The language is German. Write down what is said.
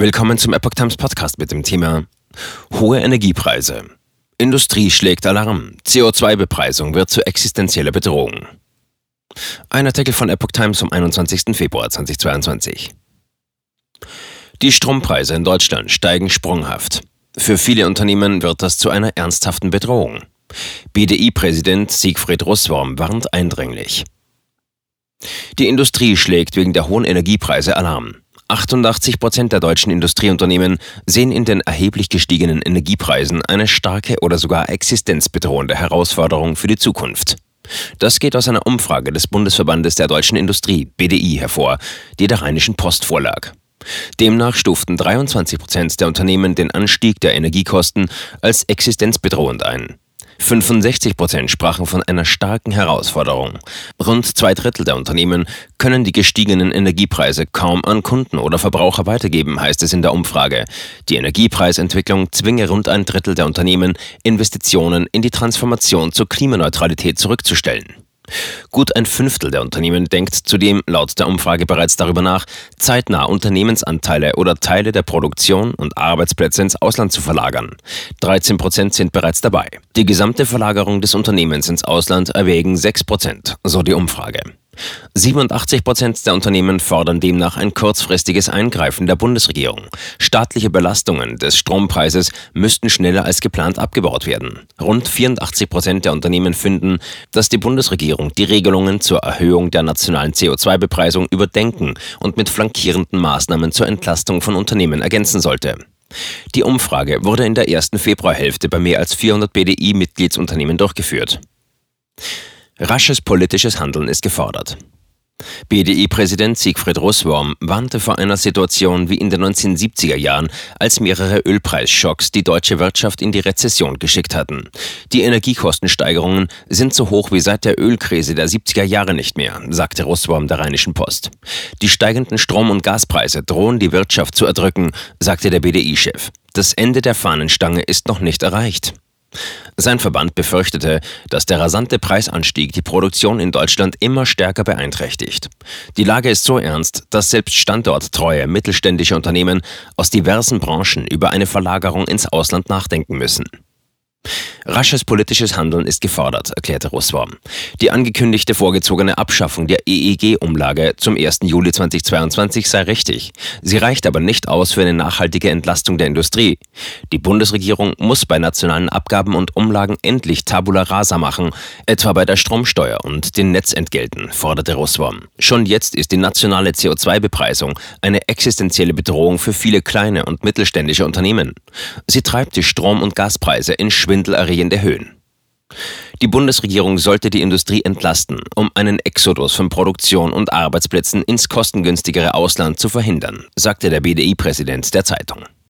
Willkommen zum Epoch Times Podcast mit dem Thema Hohe Energiepreise. Industrie schlägt Alarm. CO2-Bepreisung wird zu existenzieller Bedrohung. Ein Artikel von Epoch Times vom 21. Februar 2022. Die Strompreise in Deutschland steigen sprunghaft. Für viele Unternehmen wird das zu einer ernsthaften Bedrohung. BDI-Präsident Siegfried Russwurm warnt eindringlich. Die Industrie schlägt wegen der hohen Energiepreise Alarm. 88 Prozent der deutschen Industrieunternehmen sehen in den erheblich gestiegenen Energiepreisen eine starke oder sogar existenzbedrohende Herausforderung für die Zukunft. Das geht aus einer Umfrage des Bundesverbandes der deutschen Industrie, BDI, hervor, die der Rheinischen Post vorlag. Demnach stuften 23 Prozent der Unternehmen den Anstieg der Energiekosten als existenzbedrohend ein. 65 Prozent sprachen von einer starken Herausforderung. Rund zwei Drittel der Unternehmen können die gestiegenen Energiepreise kaum an Kunden oder Verbraucher weitergeben, heißt es in der Umfrage. Die Energiepreisentwicklung zwinge rund ein Drittel der Unternehmen, Investitionen in die Transformation zur Klimaneutralität zurückzustellen. Gut ein Fünftel der Unternehmen denkt zudem laut der Umfrage bereits darüber nach, zeitnah Unternehmensanteile oder Teile der Produktion und Arbeitsplätze ins Ausland zu verlagern. 13 Prozent sind bereits dabei. Die gesamte Verlagerung des Unternehmens ins Ausland erwägen 6 Prozent, so die Umfrage. 87 Prozent der Unternehmen fordern demnach ein kurzfristiges Eingreifen der Bundesregierung. Staatliche Belastungen des Strompreises müssten schneller als geplant abgebaut werden. Rund 84 Prozent der Unternehmen finden, dass die Bundesregierung die Regelungen zur Erhöhung der nationalen CO2-Bepreisung überdenken und mit flankierenden Maßnahmen zur Entlastung von Unternehmen ergänzen sollte. Die Umfrage wurde in der ersten Februarhälfte bei mehr als 400 BDI-Mitgliedsunternehmen durchgeführt. Rasches politisches Handeln ist gefordert. BDI-Präsident Siegfried Russwurm warnte vor einer Situation wie in den 1970er Jahren, als mehrere Ölpreisschocks die deutsche Wirtschaft in die Rezession geschickt hatten. Die Energiekostensteigerungen sind so hoch wie seit der Ölkrise der 70er Jahre nicht mehr, sagte Russwurm der Rheinischen Post. Die steigenden Strom- und Gaspreise drohen die Wirtschaft zu erdrücken, sagte der BDI-Chef. Das Ende der Fahnenstange ist noch nicht erreicht. Sein Verband befürchtete, dass der rasante Preisanstieg die Produktion in Deutschland immer stärker beeinträchtigt. Die Lage ist so ernst, dass selbst standorttreue mittelständische Unternehmen aus diversen Branchen über eine Verlagerung ins Ausland nachdenken müssen. Rasches politisches Handeln ist gefordert, erklärte Russwurm. Die angekündigte vorgezogene Abschaffung der EEG-Umlage zum 1. Juli 2022 sei richtig. Sie reicht aber nicht aus für eine nachhaltige Entlastung der Industrie. Die Bundesregierung muss bei nationalen Abgaben und Umlagen endlich Tabula rasa machen, etwa bei der Stromsteuer und den Netzentgelten, forderte Russwurm. Schon jetzt ist die nationale CO2-Bepreisung eine existenzielle Bedrohung für viele kleine und mittelständische Unternehmen. Sie treibt die Strom- und Gaspreise in schwindelerregende schwindelerregende Höhen. Die Bundesregierung sollte die Industrie entlasten, um einen Exodus von Produktion und Arbeitsplätzen ins kostengünstigere Ausland zu verhindern, sagte der BDI-Präsident der Zeitung.